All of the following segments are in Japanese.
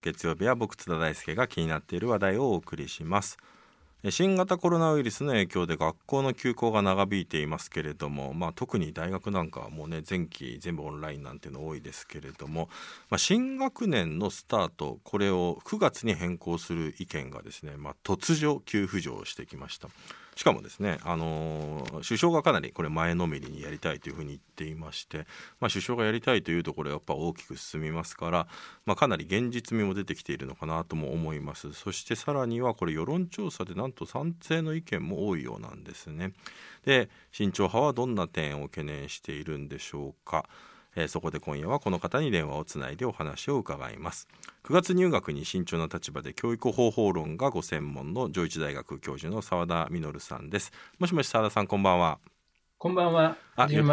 月曜日は僕津田大輔が気になっている話題をお送りします新型コロナウイルスの影響で学校の休校が長引いていますけれども、まあ、特に大学なんかはもうね前期全部オンラインなんていうの多いですけれども、まあ、新学年のスタートこれを9月に変更する意見がですね、まあ、突如急浮上してきました。しかもですね、あの、首相がかなりこれ前のめりにやりたいというふうに言っていまして、まあ、首相がやりたいというところやっぱ大きく進みますから、まあ、かなり現実味も出てきているのかなとも思います。そしてさらにはこれ世論調査でなんと賛成の意見も多いようなんですね。で慎重派はどんな点を懸念しているんでしょうか。えー、そこで今夜はこの方に電話をつないでお話を伺います。9月入学に慎重な立場で教育方法論がご専門の上智大学教授の澤田実さんです。もしもし澤田さんこんばんは。こんばんは。あよ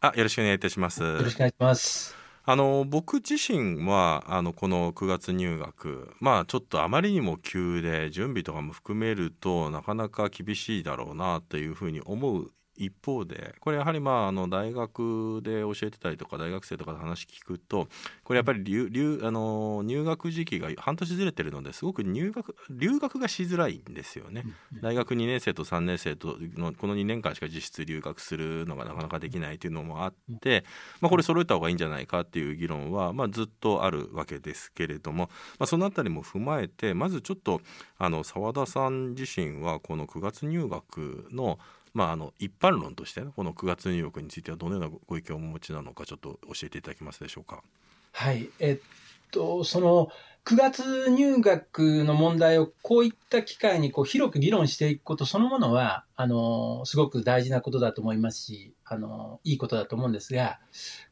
あよろしくお願いいたします。よろしくお願いします。あの僕自身はあのこの9月入学まあちょっとあまりにも急で準備とかも含めるとなかなか厳しいだろうなというふうに思う一方でこれやはりまああの大学で教えてたりとか大学生とかで話聞くとこれやっぱり留留あの入学時期が半年ずれてるのですごく入学留学がしづらいんですよね。大学2年生と3年生とのこの2年間しか実質留学するのがなかなかできないというのもあって、まあ、これ揃えた方がいいんじゃないかっていう議論は、まあ、ずっとあるわけですけれども、まあ、その辺りも踏まえてまずちょっとあの澤田さん自身はこの9月入学のまあ、あの一般論として、ね、この9月入浴についてはどのようなご意見をお持ちなのかちょっと教えていただけますでしょうか？はいえっとその9月入学の問題をこういった機会にこう広く議論していくことそのものはあのすごく大事なことだと思いますしあのいいことだと思うんですが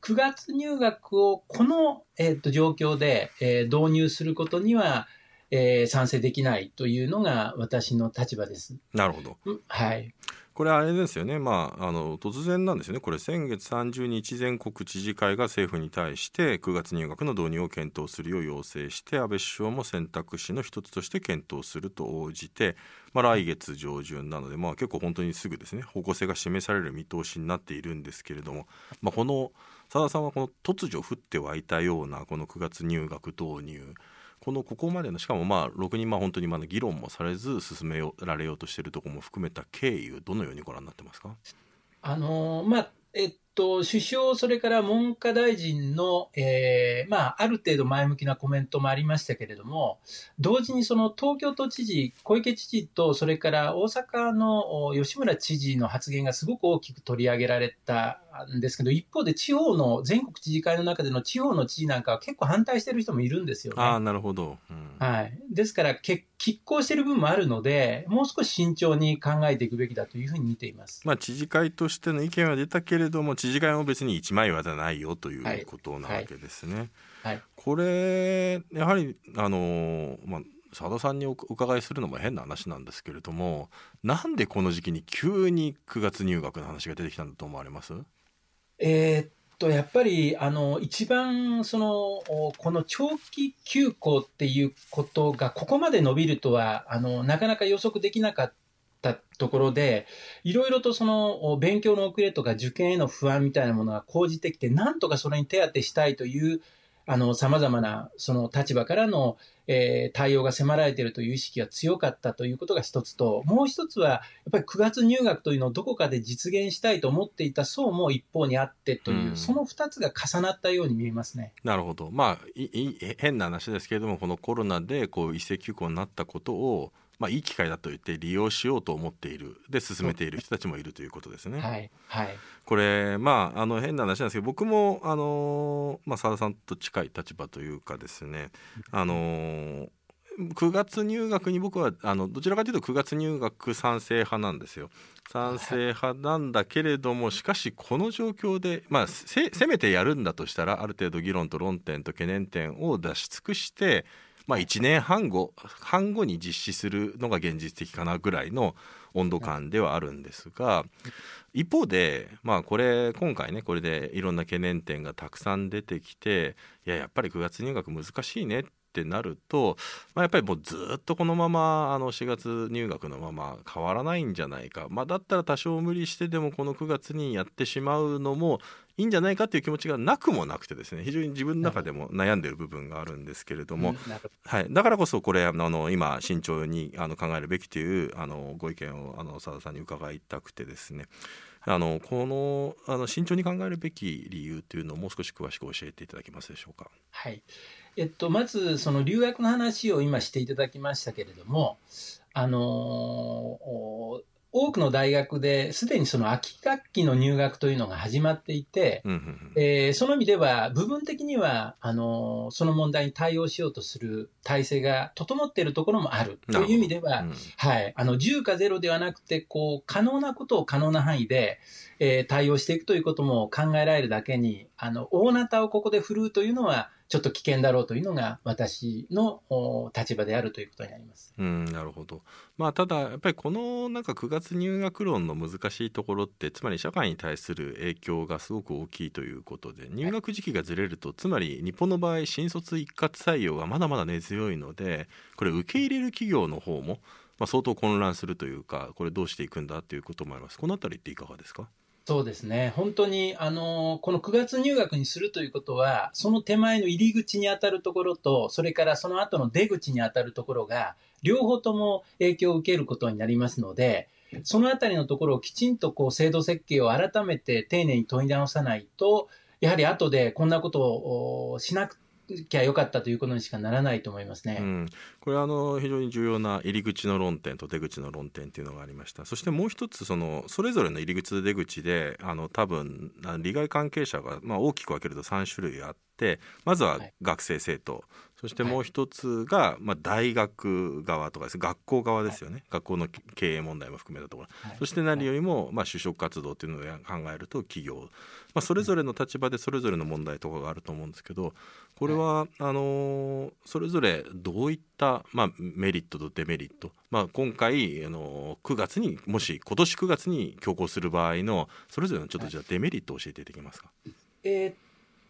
9月入学をこの、えっと、状況で、えー、導入することにはえー、賛成できないというのが私の立場です。なるほど。はい。これあれですよね、まあ、あの突然なんですよね、これ、先月30日、全国知事会が政府に対して、9月入学の導入を検討するよう要請して、安倍首相も選択肢の一つとして検討すると応じて、まあ、来月上旬なので、まあ、結構本当にすぐですね、方向性が示される見通しになっているんですけれども、まあ、この澤田さんはこの突如降って湧いたような、この9月入学導入、このここまでのしかもまあ6人まあ本当にまだ議論もされず進められようとしているところも含めた経緯どのようにご覧になってますか？あのまあえっと、首相、それから文科大臣の、えーまあ、ある程度前向きなコメントもありましたけれども、同時にその東京都知事、小池知事と、それから大阪の吉村知事の発言がすごく大きく取り上げられたんですけど、一方で地方の全国知事会の中での地方の知事なんかは結構反対してる人もいるんですよね。あなるほど、うん、はい、ですから拮抗している部分もあるので、もう少し慎重に考えていくべきだというふうに見ています、まあ、知事会としての意見は出たけれども、知事会も別に一枚岩じゃないよということなわけですね。はい。はい。はい、これやはりあの、まあ佐田さんにお伺いするのも変な話なんですけれどもなんでこの時期に急に9月入学の話が出てきたんだと思われます？えー、っとやっぱりあの一番そのこの長期休校っていうことがここまで伸びるとはあのなかなか予測できなかったところで、いろいろとその勉強の遅れとか受験への不安みたいなものが講じてきて、なんとかそれに手当てしたいという、あの、様々なその立場からの、えー、対応が迫られているという意識が強かったということが一つと、もう一つは、やっぱり9月入学というのをどこかで実現したいと思っていた層も一方にあってという、うん、その二つが重なったように見えますね。なるほど。まあ、いい変な話ですけれども、このコロナでこう一斉休校になったことを、まあ、いい機会だと言って利用しようと思っているで進めている人たちもいるということですね。はい、はい、これまああの変な話なんですけど僕もあの、まあ、澤田さんと近い立場というかですねあの9月入学に僕はあのどちらかというと9月入学賛成派なんですよ。賛成派なんだけれどもしかしこの状況で、まあ、せめてやるんだとしたらある程度議論と論点と懸念点を出し尽くしてまあ、1年半後半後に実施するのが現実的かなぐらいの温度感ではあるんですが一方で、まあ、これ今回ねこれでいろんな懸念点がたくさん出てきていややっぱり9月入学難しいねっってなると、まあ、やっぱりもうずっとこのままあの4月入学のまま変わらないんじゃないか、まあ、だったら多少無理してでもこの9月にやってしまうのもいいんじゃないかっていう気持ちがなくもなくてですね。非常に自分の中でも悩んでる部分があるんですけれども、はい、だからこそこれあの今慎重にあの考えるべきというあのご意見をあの佐田さんに伺いたくてですね。あのこのあの慎重に考えるべき理由というのをもう少し詳しく教えていただけますでしょうか。はいえっと、まずその留学の話を今していただきましたけれども、あのー多くの大学ですでにその秋学期の入学というのが始まっていて、えー、その意味では部分的にはあのその問題に対応しようとする体制が整っているところもある。という意味では、うん、はい、あの10か0ではなくてこう可能なことを可能な範囲で、えー、対応していくということも考えられるだけにあの大なたをここで振るうというのはちょっと危険だろうというのが私の立場であるということになります。うんなるほど。まあただやっぱりこのなんか9月入学論の難しいところってつまり社会に対する影響がすごく大きいということで入学時期がずれると、はい、つまり日本の場合新卒一括採用がまだまだ根強いのでこれ受け入れる企業の方もまあ相当混乱するというかこれどうしていくんだということもあります。このあたりっていかがですか？そうですね。本当に、あの、この9月入学にするということは、その手前の入り口に当たるところと、それからその後の出口に当たるところが、両方とも影響を受けることになりますので、そのあたりのところをきちんとこう制度設計を改めて丁寧に問い直さないと、やはり後でこんなことをしなくきゃよかったということにしかならないと思いますね。うん、これはあの非常に重要な入り口の論点と出口の論点っていうのがありました。そしてもう一つそのそれぞれの入り口と出口であの多分利害関係者がまあ大きく分けると3種類あってまずは学生生徒、はいそしてもう一つが、まあ、大学側とかです、ね、学校側ですよね、学校の経営問題も含めたところ、そして何よりも、まあ、就職活動っていうのを考えると企業、まあ、それぞれの立場でそれぞれの問題とかがあると思うんですけどこれは、あのそれぞれどういった、まあ、メリットとデメリット、まあ、今回、あの9月にもし今年9月に強行する場合のそれぞれのちょっとじゃあデメリットを教えていただけますか？えー、っ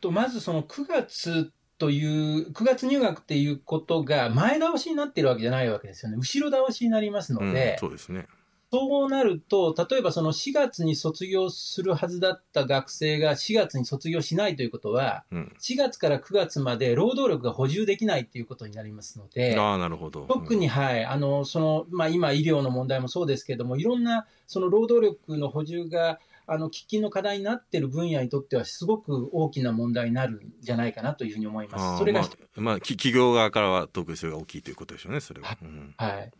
とまずその9月という、9月入学っていうことが前倒しになっているわけじゃないわけですよね。後ろ倒しになりますので、うん、そうですね。そうなると、例えばその4月に卒業するはずだった学生が4月に卒業しないということは、うん、4月から9月まで労働力が補充できないということになりますので、あなるほど、特に、はい、あのそのまあ、今、医療の問題もそうですけれども、いろんなその労働力の補充があの喫緊の課題になっている分野にとっては、すごく大きな問題になるんじゃないかなというふうに思います。それが、まあ、まあ、企業側からは特にそれが大きいということでしょうね、それは。はい、うんはい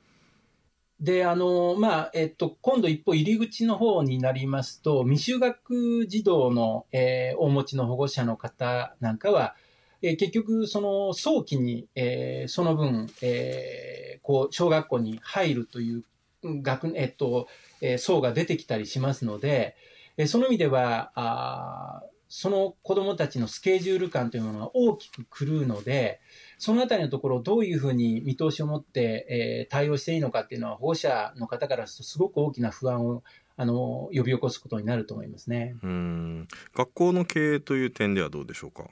で、あの、まあ、えっと、今度一歩入り口の方になりますと、未就学児童の、えー、お持ちの保護者の方なんかは、えー、結局、その早期に、えー、その分、えー、こう、小学校に入るという学、えっと、えー、層が出てきたりしますので、えその意味ではあ、その子どもたちのスケジュール感というものが大きく狂うので、そのあたりのところをどういうふうに見通しを持って、えー、対応していいのかっていうのは、保護者の方からすると、すごく大きな不安をあの呼び起こすことになると思いますねうん学校の経営という点ではどうでしょうか？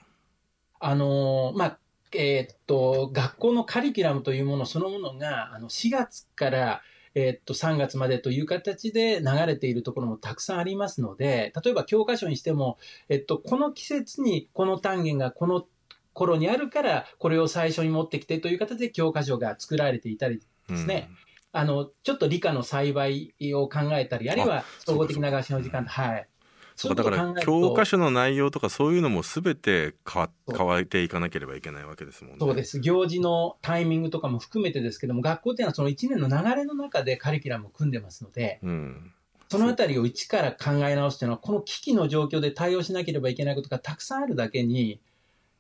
あのまあえー、っと学校のカリキュラムというものそのものがあの4月からえっと、3月までという形で流れているところもたくさんありますので、例えば教科書にしても、えっと、この季節にこの単元がこの頃にあるから、これを最初に持ってきてという形で教科書が作られていたりですね。うん、あの、ちょっと理科の栽培を考えたり、あるいは総合的な学習の時間、はい。そうだから教科書の内容とかそういうのもすべて変わ変わっていかなければいけないわけですもんね。そうです。行事のタイミングとかも含めてですけども、学校っていうのはその1年の流れの中でカリキュラムを組んでますので、うん、そのあたりを一から考え直すというのは、この危機の状況で対応しなければいけないことがたくさんあるだけに、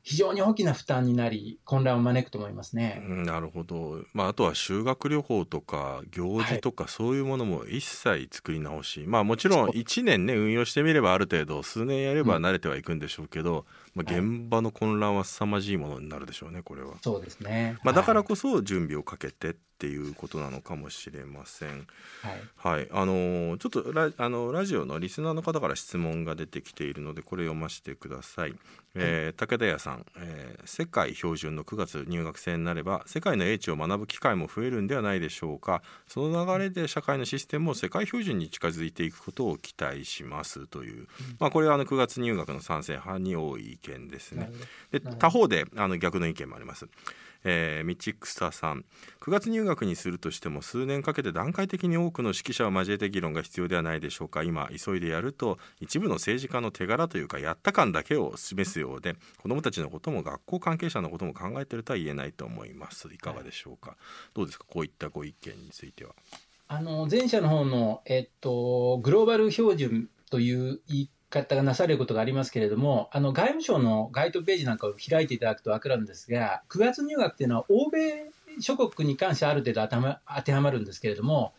非常に大きな負担になり、混乱を招くと思いますね。なるほど。まあ、あとは修学旅行とか行事とかそういうものも一切作り直し、はい、まあもちろん1年ね運用してみればある程度数年やれば慣れてはいくんでしょうけど、うん、まあ、現場の混乱は凄まじいものになるでしょうねこれは。そうですね。まあ、だからこそ準備をかけてっっていうことなのかもしれません。はい、はい、あのちょっとラあのラジオのリスナーの方から質問が出てきているのでこれ読ませてください。えー、武田屋さん、えー、世界標準の9月入学生になれば世界の英知を学ぶ機会も増えるんではないでしょうか。その流れで社会のシステムも世界標準に近づいていくことを期待しますという、うん、まあ、これはあの9月入学の賛成派に多い意見ですね。で他方であの逆の意見もあります。えー、ミチクサさん。9月入学にするとしても数年かけて段階的に多くの指揮者を交えて議論が必要ではないでしょうか。今急いでやると一部の政治家の手柄というかやった感だけを示すようで子どもたちのことも学校関係者のことも考えてるとは言えないと思います。いかがでしょうか、はい、どうですかこういったご意見については。あの前者の方の、えっと、グローバル標準という言い方がなされることがありますけれども、あの外務省のガイドページなんかを開いていただくと分かるんですが、9月入学っていうのは、欧米諸国に関してある程度当てはまるんですけれども、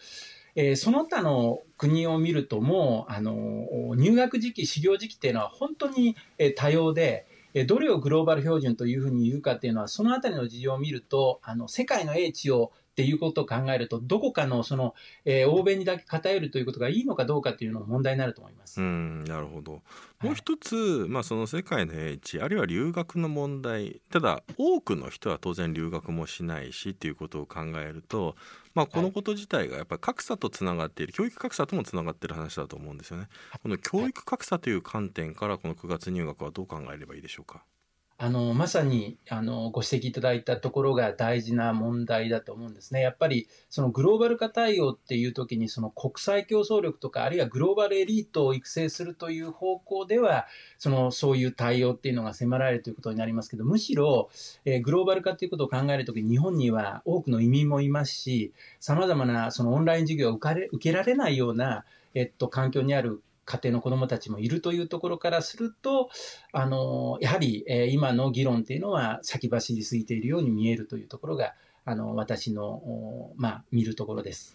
えー、その他の国を見ると、もうあの入学時期、始業時期っていうのは本当にえ多様で、どれをグローバル標準というふうに言うかっていうのは、そのあたりの事情を見ると、あの世界の英知をっていうことを考えると、どこかのその、えー、欧米にだけ偏るということがいいのかどうかというのも問題になると思います。うんなるほど。もう一つ、はい、まあ、その世界の英知あるいは留学の問題ただ多くの人は当然留学もしないしっていうことを考えると、まあ、このこと自体がやっぱり格差とつながっている、教育格差ともつながっている話だと思うんですよね。この教育格差という観点からこの9月入学はどう考えればいいでしょうか？あのまさにあのご指摘いただいたところが大事な問題だと思うんですね。やっぱりそのグローバル化対応っていう時にその国際競争力とかあるいはグローバルエリートを育成するという方向ではそのそういう対応っていうのが迫られるということになりますけどむしろ、えー、グローバル化ということを考えるときに日本には多くの移民もいますしさまざまなそのオンライン授業を受けられないような、えっと、環境にある家庭の子どもたちもいるというところからすると、あのやはり、えー、今の議論というのは先走りすぎているように見えるというところが、あの私の、まあ、見るところです。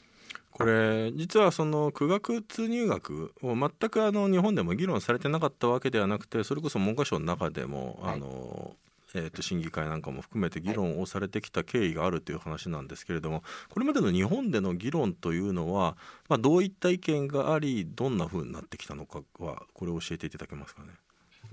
これ実はその苦学通入学を全くあの日本でも議論されてなかったわけではなくてそれこそ文科省の中でも、あのえー、と審議会なんかも含めて議論をされてきた経緯があるという話なんですけれどもこれまでの日本での議論というのは、まあ、どういった意見がありどんなふうになってきたのかはこれを教えていただけますかね。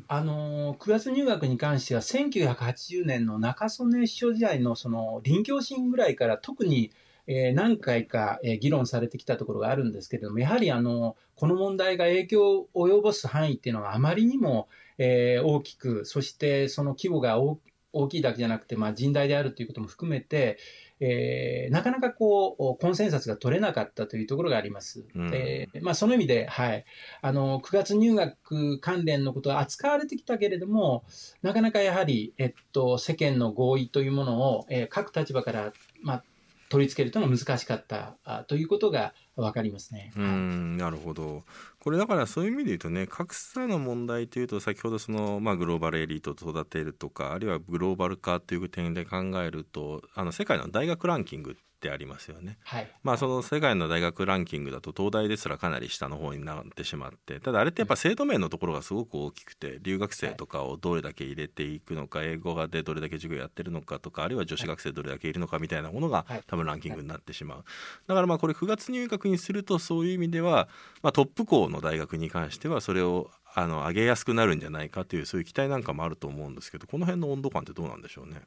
あの9月入学に関しては1980年の中曽根首相時代のその臨教審ぐらいから特にえー、何回か、えー、議論されてきたところがあるんですけれども、やはりあのこの問題が影響を及ぼす範囲っていうのはあまりにも、えー、大きく、そしてその規模が大きいだけじゃなくて、まあ、甚大であるということも含めて、えー、なかなかこう、コンセンサスが取れなかったというところがあります。うん、えー、まあ、その意味で、はい。あの、9月入学関連のことは扱われてきたけれども、なかなかやはり、えっと、世間の合意というものを、えー、各立場から、まあ、取り付けるとの難しかったということが分かりますね。うんなるほどこれだからそういう意味で言うとね格差の問題というと先ほどその、まあ、グローバルエリートを育てるとかあるいはグローバル化という点で考えるとあの世界の大学ランキングってありますよね。はい、まあその世界の大学ランキングだと東大ですらかなり下の方になってしまってただあれってやっぱ制度面のところがすごく大きくて留学生とかをどれだけ入れていくのか英語でどれだけ授業やってるのかとかあるいは女子学生どれだけいるのかみたいなものが多分ランキングになってしまう。だからまあこれ9月入学にするとそういう意味では、まあ、トップ校の大学に関してはそれをあの上げやすくなるんじゃないかというそういう期待なんかもあると思うんですけどこの辺の温度感ってどうなんでしょうね？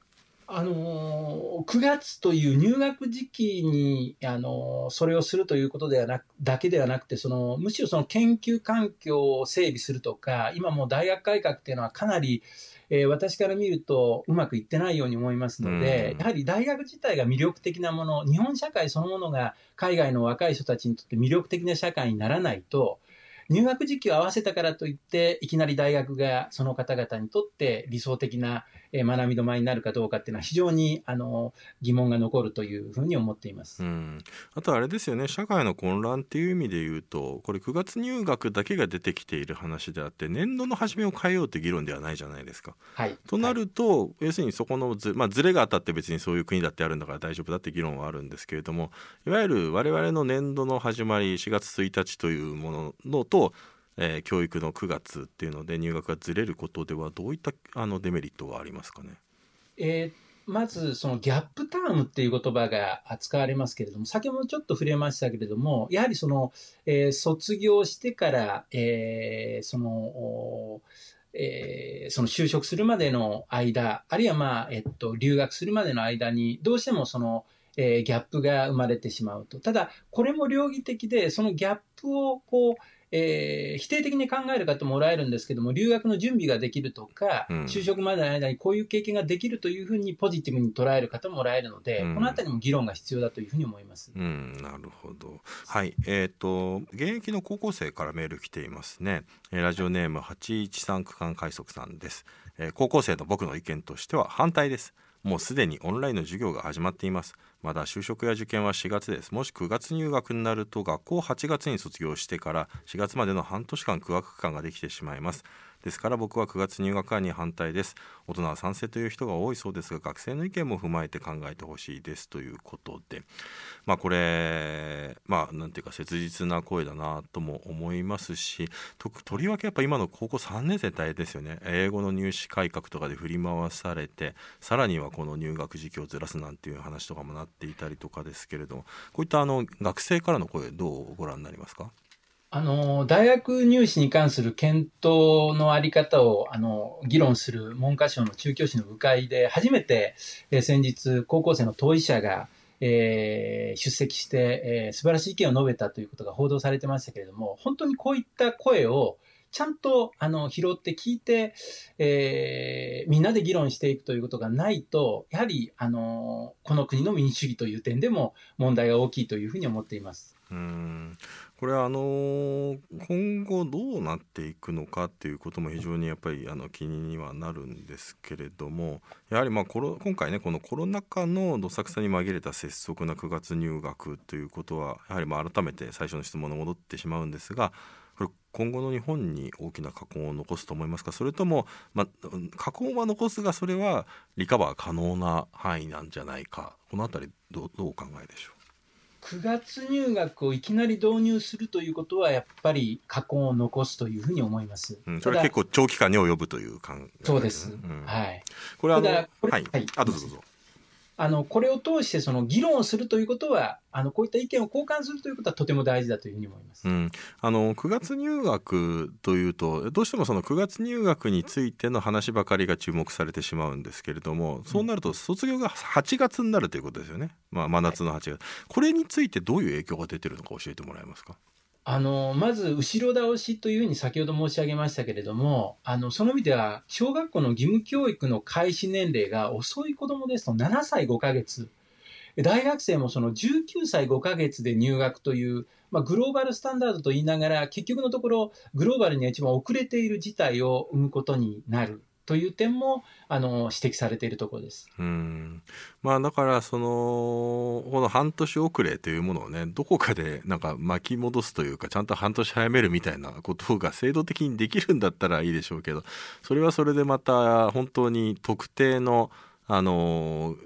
あの9月という入学時期に、あのそれをするということではなくだけではなくてそのむしろその研究環境を整備するとか今も大学改革っていうのはかなり、えー、私から見るとうまくいってないように思いますので、やはり大学自体が魅力的なもの日本社会そのものが海外の若い人たちにとって魅力的な社会にならないと入学時期を合わせたからといっていきなり大学がその方々にとって理想的なえ学びの前になるかどうかっていうのは非常にあの疑問が残るというふうに思っています、うん、あとあれですよね。社会の混乱っていう意味で言うとこれ9月入学だけが出てきている話であって年度の初めを変えようって議論ではないじゃないですか。はい、となると、はい、要するにそこのず,、まあ、ずれがあったって別にそういう国だってあるんだから大丈夫だって議論はあるんですけれどもいわゆる我々の年度の始まり4月1日というもののとえー、教育の9月っていうので入学がずれることではどういったあのデメリットはありますかね？えーまずそのギャップタームっていう言葉が使われますけれども、先ほどちょっと触れましたけれども、やはりその、えー、卒業してから、えー、その、えー、その就職するまでの間、あるいはまあ、えっと、留学するまでの間に、どうしてもその、えー、ギャップが生まれてしまうと。ただ、これも両義的で、そのギャップをこう、えー、否定的に考える方もおられるんですけども、留学の準備ができるとか、うん、就職までの間にこういう経験ができるというふうにポジティブに捉える方もおられるので、うん、このあたりも議論が必要だというふうに思います。うん、なるほど。はい、えっ、ー、と現役の高校生からメール来ていますね。ラジオネーム813区間快速さんです。えー、高校生の僕の意見としては反対です。もうすでにオンラインの授業が始まっています。まだ就職や受験は4月です。もし9月入学になると学校8月に卒業してから4月までの半年間空学期間ができてしまいます。ですから僕は9月入学案に反対です。大人は賛成という人が多いそうですが学生の意見も踏まえて考えてほしいですということで。まあこれまあなんていうか切実な声だなとも思いますしととりわけやっぱ今の高校3年生大変ですよね。英語の入試改革とかで振り回されてさらにはこの入学時期をずらすなんていう話とかもなっていたりとかですけれどもこういったあの学生からの声どうご覧になりますか？あの、大学入試に関する検討のあり方を、あの、議論する文科省の中教師の部会で、初めて、えー、先日、高校生の当事者が、えー、出席して、えー、素晴らしい意見を述べたということが報道されてましたけれども、本当にこういった声を、ちゃんと、あの、拾って聞いて、えー、みんなで議論していくということがないと、やはり、あの、この国の民主主義という点でも問題が大きいというふうに思っています。うんこれはあの今後どうなっていくのかっていうことも非常にやっぱりあの気にはなるんですけれどもやはりまあコロ今回ねこのコロナ禍のどさくさに紛れた拙速な9月入学ということはやはりまあ改めて最初の質問に戻ってしまうんですがこれ今後の日本に大きな禍根を残すと思いますか？それとも、まあ、禍根は残すがそれはリカバー可能な範囲なんじゃないか？この辺りどどうお考えでしょう？9月入学をいきなり導入するということは、やっぱり過去を残すというふうに思います。うん、それは結構長期間に及ぶという感じ、そうです。うん、はい。これは、はい、はい、あ、どうぞどうぞ。あの、これを通してその議論をするということは、あの、こういった意見を交換するということはとても大事だというふうに思います。うん。あの、9月入学というと、どうしてもその9月入学についての話ばかりが注目されてしまうんですけれども、そうなると卒業が8月になるということですよね。まあ、真夏の8月。はい、これについてどういう影響が出てるのか教えてもらえますか？あの、まず、後ろ倒しというふうに先ほど申し上げましたけれども、あの、その意味では、小学校の義務教育の開始年齢が遅い子供ですと7歳5ヶ月。大学生もその19歳5ヶ月で入学という、まあ、グローバルスタンダードと言いながら、結局のところ、グローバルには一番遅れている事態を生むことになる。という点もあの指摘されているところです。うんまあだからそのこの半年遅れというものをねどこかでなんか巻き戻すというかちゃんと半年早めるみたいなことが制度的にできるんだったらいいでしょうけどそれはそれでまた本当に特定のあの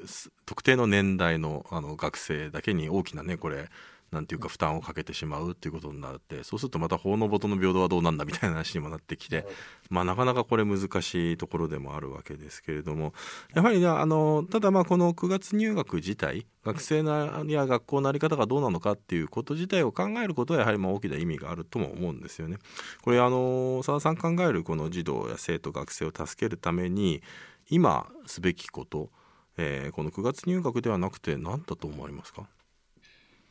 特定の年代のあの学生だけに大きなねこれなんていうか負担をかけてしまうっていうことになってそうするとまた法の元の平等はどうなんだみたいな話にもなってきて、まあ、なかなかこれ難しいところでもあるわけですけれどもやはりねあのただまあこの9月入学自体学生や学校の在り方がどうなのかっていうこと自体を考えることはやはりまあ大きな意味があるとも思うんですよね。これあの澤さん考えるこの児童や生徒学生を助けるために今すべきこと、えー、この9月入学ではなくて何だと思われますか？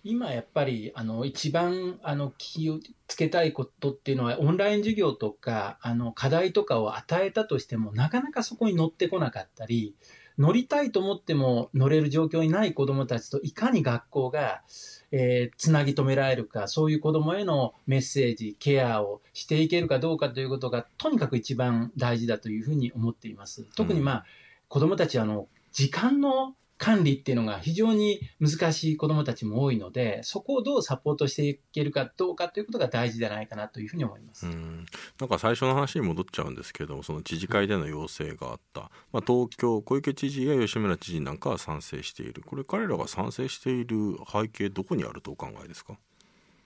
今やっぱりあの一番あの気をつけたいことっていうのはオンライン授業とかあの課題とかを与えたとしてもなかなかそこに乗ってこなかったり乗りたいと思っても乗れる状況にない子どもたちといかに学校が、えー、つなぎ止められるかそういう子どもへのメッセージケアをしていけるかどうかということがとにかく一番大事だというふうに思っています。特にまあ、うん、子どもたちはあの時間の管理っていうのが非常に難しい子どもたちも多いので、そこをどうサポートしていけるかどうかということが大事じゃないかなというふうに思います。うん。なんか最初の話に戻っちゃうんですけども、その知事会での要請があった、まあ、東京、小池知事や吉村知事なんかは賛成している、これ、彼らが賛成している背景、どこにあるとお考えですか？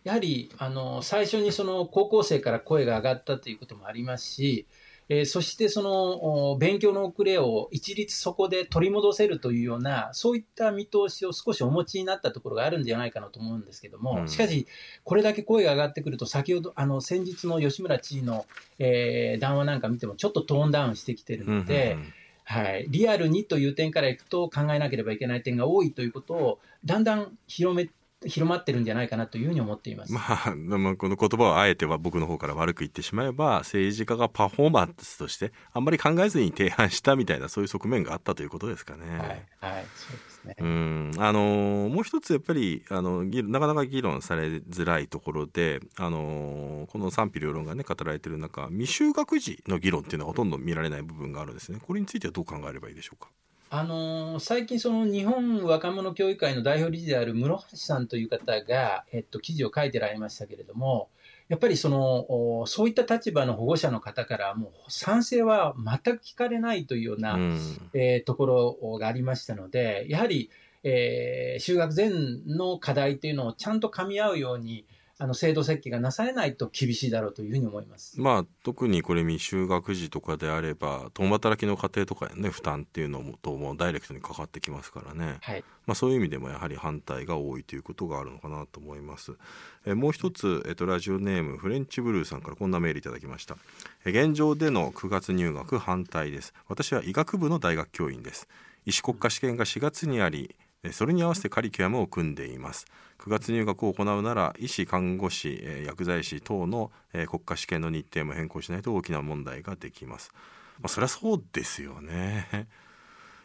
やはりあの最初にその高校生から声が上がったということもありますし、えー、そしてその勉強の遅れを一律そこで取り戻せるというような、そういった見通しを少しお持ちになったところがあるんじゃないかなと思うんですけども、うん、しかし、これだけ声が上がってくると、先ほど、あの先日の吉村知事の、えー、談話なんか見ても、ちょっとトーンダウンしてきてるので、うんうんうん。はい、リアルにという点からいくと考えなければいけない点が多いということをだんだん広め広まってるんじゃないかなというふうに思っています。まあ、まあ、この言葉をあえては僕の方から悪く言ってしまえば政治家がパフォーマンスとしてあんまり考えずに提案したみたいなそういう側面があったということですかね。はい、はい、そうですね。うん、あのもう一つやっぱりあのなかなか議論されづらいところで、あのこの賛否両論がね語られている中、未就学児の議論っていうのはほとんど見られない部分があるんですね。これについてはどう考えればいいでしょうか？あのー、最近、その日本若者教育会の代表理事である室橋さんという方が、えっと、記事を書いてられましたけれども、やっぱりそのそういった立場の保護者の方からもう賛成は全く聞かれないというような、うん、えー、ところがありましたので、やはり、えー、就学前の課題というのをちゃんと噛み合うように、あの制度設計がなされないと厳しいだろうというふうに思います。まあ特にこれ未就学児とかであれば共働きの家庭とかね負担っていうのもともダイレクトにかかってきますからね。はい。まあそういう意味でもやはり反対が多いということがあるのかなと思います。えもう一つえっとラジオネームフレンチブルーさんからこんなメールいただきました。え現状での9月入学反対です。私は医学部の大学教員です。医師国家試験が4月にありそれに合わせてカリキュラムを組んでいます。9月入学を行うなら医師看護師薬剤師等の国家試験の日程も変更しないと大きな問題ができます、まあ、そりゃそうですよね。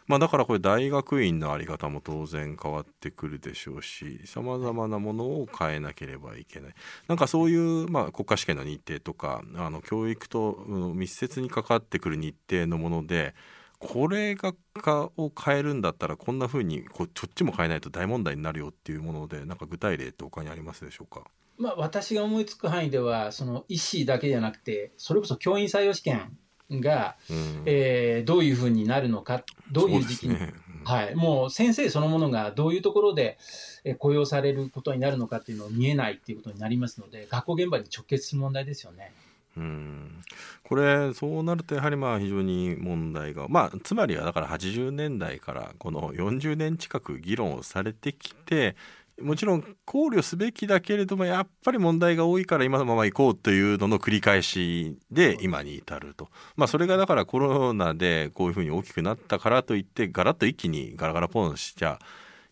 まあだからこれ大学院の在り方も当然変わってくるでしょうしさまざまなものを変えなければいけない。なんかそういう、まあ、国家試験の日程とかあの教育と密接に関わってくる日程のものでこれがかを変えるんだったらこんなふうにこっちも変えないと大問題になるよっていうものでなんか具体例って他にありますでしょうか？まあ、私が思いつく範囲ではその医師だけじゃなくてそれこそ教員採用試験が、うん、えー、どういうふうになるのかどういう時期に、ね。うん、はい、もう先生そのものがどういうところで雇用されることになるのかっていうのを見えないっていうことになりますので学校現場に直結する問題ですよね。うん。これそうなるとやはりまあ非常に問題がまあつまりはだから80年代からこの40年近く議論をされてきてもちろん考慮すべきだけれどもやっぱり問題が多いから今のまま行こうというのの繰り返しで今に至ると、まあ、それがだからコロナでこういうふうに大きくなったからといってガラッと一気にガラガラポンしちゃ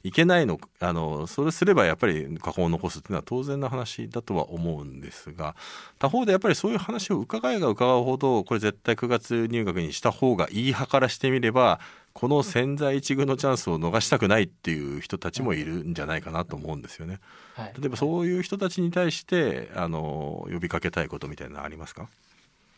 いけないのあのそれすればやっぱり過去を残すっていうのは当然な話だとは思うんですが他方でやっぱりそういう話を伺えが伺うほどこれ絶対9月入学にした方がいい派からしてみればこの千載一遇のチャンスを逃したくないっていう人たちもいるんじゃないかなと思うんですよね。はい、例えばそういう人たちに対してあの呼びかけたいことみたいなのありますか？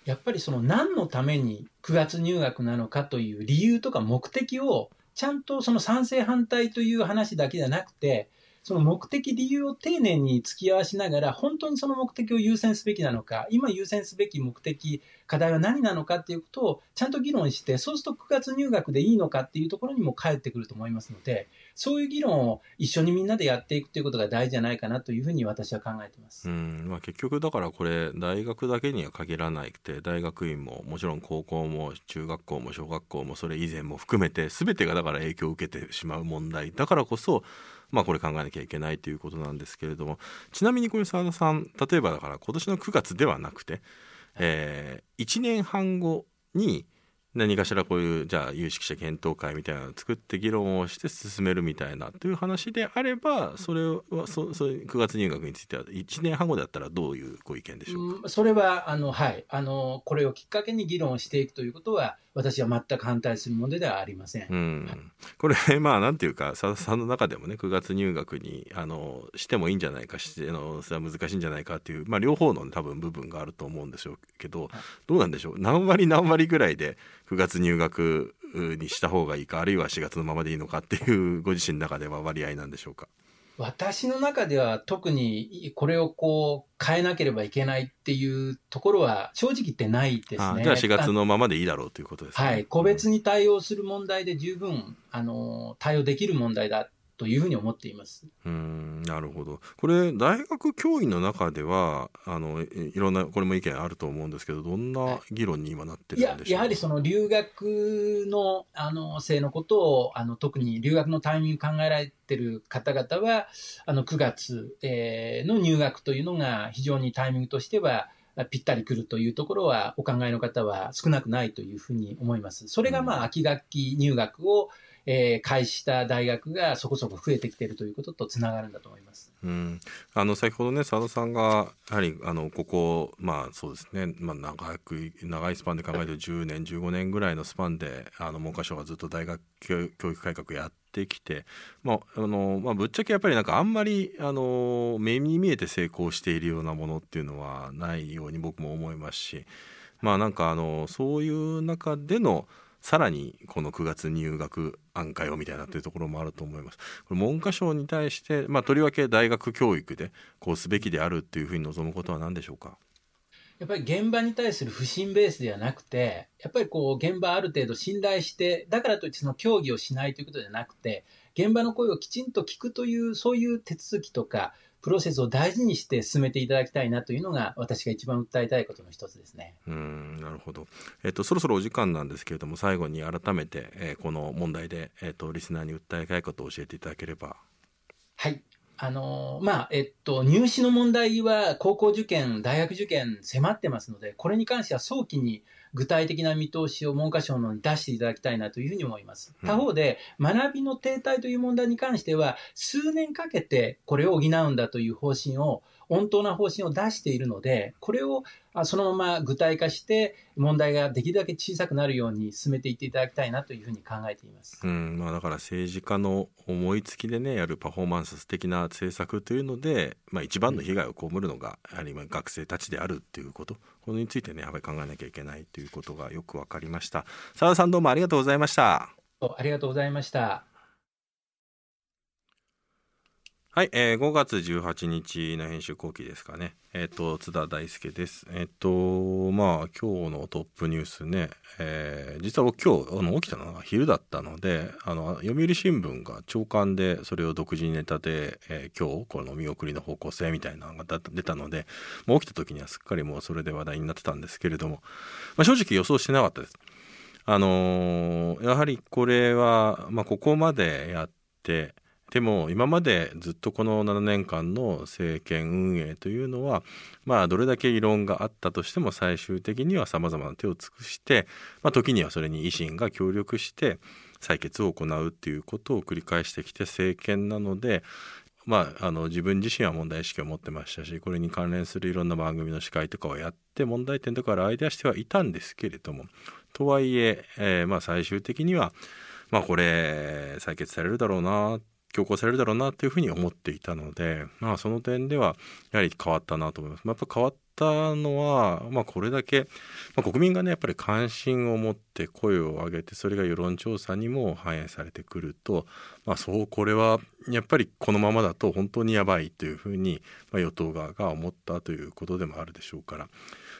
やっぱりその何のために9月入学なのかという理由とか目的をちゃんとその賛成反対という話だけじゃなくて、その目的、理由を丁寧に付き合わしながら、本当にその目的を優先すべきなのか、今優先すべき目的、課題は何なのかっていうことをちゃんと議論して、そうすると9月入学でいいのかっていうところにも返ってくると思いますので、そういう議論を一緒にみんなでやっていくということが大事じゃないかなというふうに私は考えてます。うんまあ、結局だからこれ大学だけには限らなくて大学院ももちろん高校も中学校も小学校もそれ以前も含めて全てがだから影響を受けてしまう問題だからこそまあこれ考えなきゃいけないということなんですけれども。ちなみにこれ澤田さん例えばだから今年の9月ではなくて、えー、1年半後に何かしらこういうじゃあ有識者検討会みたいなのを作って議論をして進めるみたいなという話であればそれはそそ9月入学については1年半後だったらどういうご意見でしょうか、うん、それはあの、はい。あのこれをきっかけに議論をしていくということは私は全く反対するものではありません。うん、はい、これ まあなんていうか佐田さんの中でもね9月入学にあのしてもいいんじゃないかしてのそれは難しいんじゃないかっていう、まあ、両方の、多分部分があると思うんでしょうけど、はい、どうなんでしょう？何割何割ぐらいで9月入学にした方がいいかあるいは4月のままでいいのかっていうご自身の中では割合なんでしょうか？私の中では特にこれをこう変えなければいけないっていうところは正直言ってないですね。あじゃあ4月のままでいいだろうということですね。はい。個別に対応する問題で十分、あの、対応できる問題だっというふうに思っています。うんなるほどこれ大学教員の中ではあのいろんなこれも意見あると思うんですけどどんな議論に今なってるんでしょう？か、いややはりその留学のあの生のことをあの特に留学のタイミング考えられてる方々はあの9月、えー、の入学というのが非常にタイミングとしてはぴったりくるというところはお考えの方は少なくないというふうに思います。それがまあ秋学期入学を、えー、開始した大学がそこそこ増えてきているということとつながるんだと思います。うん、あの先ほどね佐田さんがやはりあのここまあそうですね、まあ、長く長いスパンで考えると10年15年ぐらいのスパンであの文科省がずっと大学教育改革やってきて、まああのまあ、ぶっちゃけやっぱりなんかあんまりあの目に見えて成功しているようなものっていうのはないように僕も思いますしまあなんかあのそういう中でのさらにこの9月入学案会をみたいなというところもあると思います。これ文科省に対して、まあ、とりわけ大学教育でこうすべきであるっていうふうに望むことは何でしょうか？やっぱり現場に対する不信ベースではなくて、やっぱりこう現場ある程度信頼して、だからといってその協議をしないということではなくて、現場の声をきちんと聞くという、そういう手続きとか、プロセスを大事にして進めていただきたいなというのが私が一番訴えたいことの一つですね。うんなるほど、えっと、そろそろお時間なんですけれども最後に改めて、えー、この問題で、えっと、リスナーに訴えたいことを教えていただければ。はいあのまあえっと、入試の問題は高校受験、大学受験迫ってますので、これに関しては早期に具体的な見通しを文科省のに出していただきたいなというふうに思います。他方で、学びの停滞という問題に関しては、数年かけてこれを補うんだという方針を穏当な方針を出しているので、これをそのまま具体化して、問題ができるだけ小さくなるように進めていっていただきたいなというふうに考えています。うんまあ、だから政治家の思いつきでねやるパフォーマンス的な政策というので、まあ、一番の被害を被るのがやはり学生たちであるっていうこと。これについてねやっぱり考えなきゃいけないということがよく分かりました。澤田さんどうもありがとうございました。ありがとうございましたはい、えー、5月18日の編集後期ですかね。えっ、ー、と、津田大輔です。えっ、ー、と、まあ、今日のトップニュースね、えー、実は僕今日、あの、起きたのが昼だったので、あの、読売新聞が朝刊でそれを独自にネタで、えー、今日、この見送りの方向性みたいなのが出たので、もう起きた時にはすっかりもうそれで話題になってたんですけれども、まあ、正直予想してなかったです。あのやはりこれは、まあ、ここまでやって、でも今までずっとこの7年間の政権運営というのはまあどれだけ異論があったとしても最終的にはさまざまな手を尽くして、まあ、時にはそれに維新が協力して採決を行うっていうことを繰り返してきて政権なのでまあ、あの自分自身は問題意識を持ってましたしこれに関連するいろんな番組の司会とかをやって問題点とかを洗い出してはいたんですけれどもとはいええー、まあ最終的にはまあこれ採決されるだろうな強行されるだろうなというふうに思っていたので、まあ、その点ではやはり変わったなと思います。まあ、やっぱ変わったのは、まあ、これだけ、まあ、国民がねやっぱり関心を持って声を上げてそれが世論調査にも反映されてくると、まあ、そうこれはやっぱりこのままだと本当にやばいというふうに、まあ、与党側が思ったということでもあるでしょうから。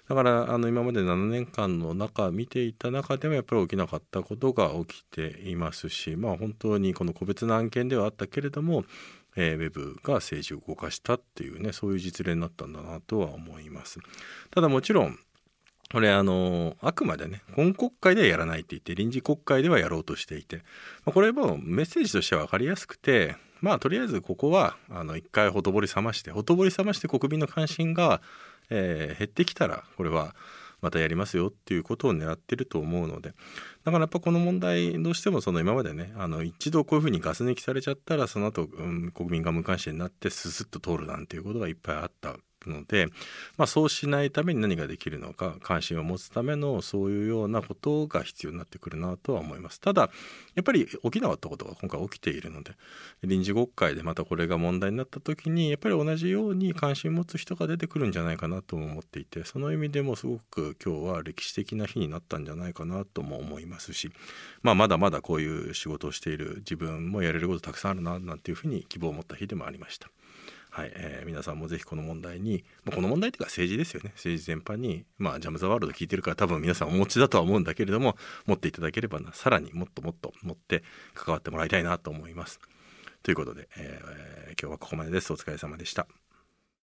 だからあの今まで7年間の中見ていた中でもやっぱり起きなかったことが起きていますしまあ本当にこの個別の案件ではあったけれども、えー、ウェブが政治を動かしたっていうねそういう実例になったんだなとは思います。ただもちろんこれあのあくまでね本国会ではやらないって言って臨時国会ではやろうとしていて、まあ、これもメッセージとしては分かりやすくてまあとりあえずここはあの一回ほとぼり冷ましてほとぼり冷まして国民の関心がえー、減ってきたらこれはまたやりますよっていうことを狙ってると思うのでだからやっぱこの問題どうしてもその今までねあの一度こういうふうにガス抜きされちゃったらその後、うん、国民が無関心になってススッと通るなんていうことがいっぱいあったので、まあ、そうしないために何ができるのか関心を持つためのそういうようなことが必要になってくるなとは思いますただやっぱり起きなかったことが今回起きているので臨時国会でまたこれが問題になった時にやっぱり同じように関心を持つ人が出てくるんじゃないかなとも思っていてその意味でもすごく今日は歴史的な日になったんじゃないかなとも思いますし、まあ、まだまだこういう仕事をしている自分もやれることたくさんあるななんていうふうに希望を持った日でもありました。はいえー、皆さんもぜひこの問題に、まあ、この問題というか政治ですよね政治全般に、まあ、ジャム・ザ・ワールド聞いてるから多分皆さんお持ちだとは思うんだけれども持っていただければなさらにもっともっと持って関わってもらいたいなと思います。ということで、えー今日はここまでですお疲れ様でした。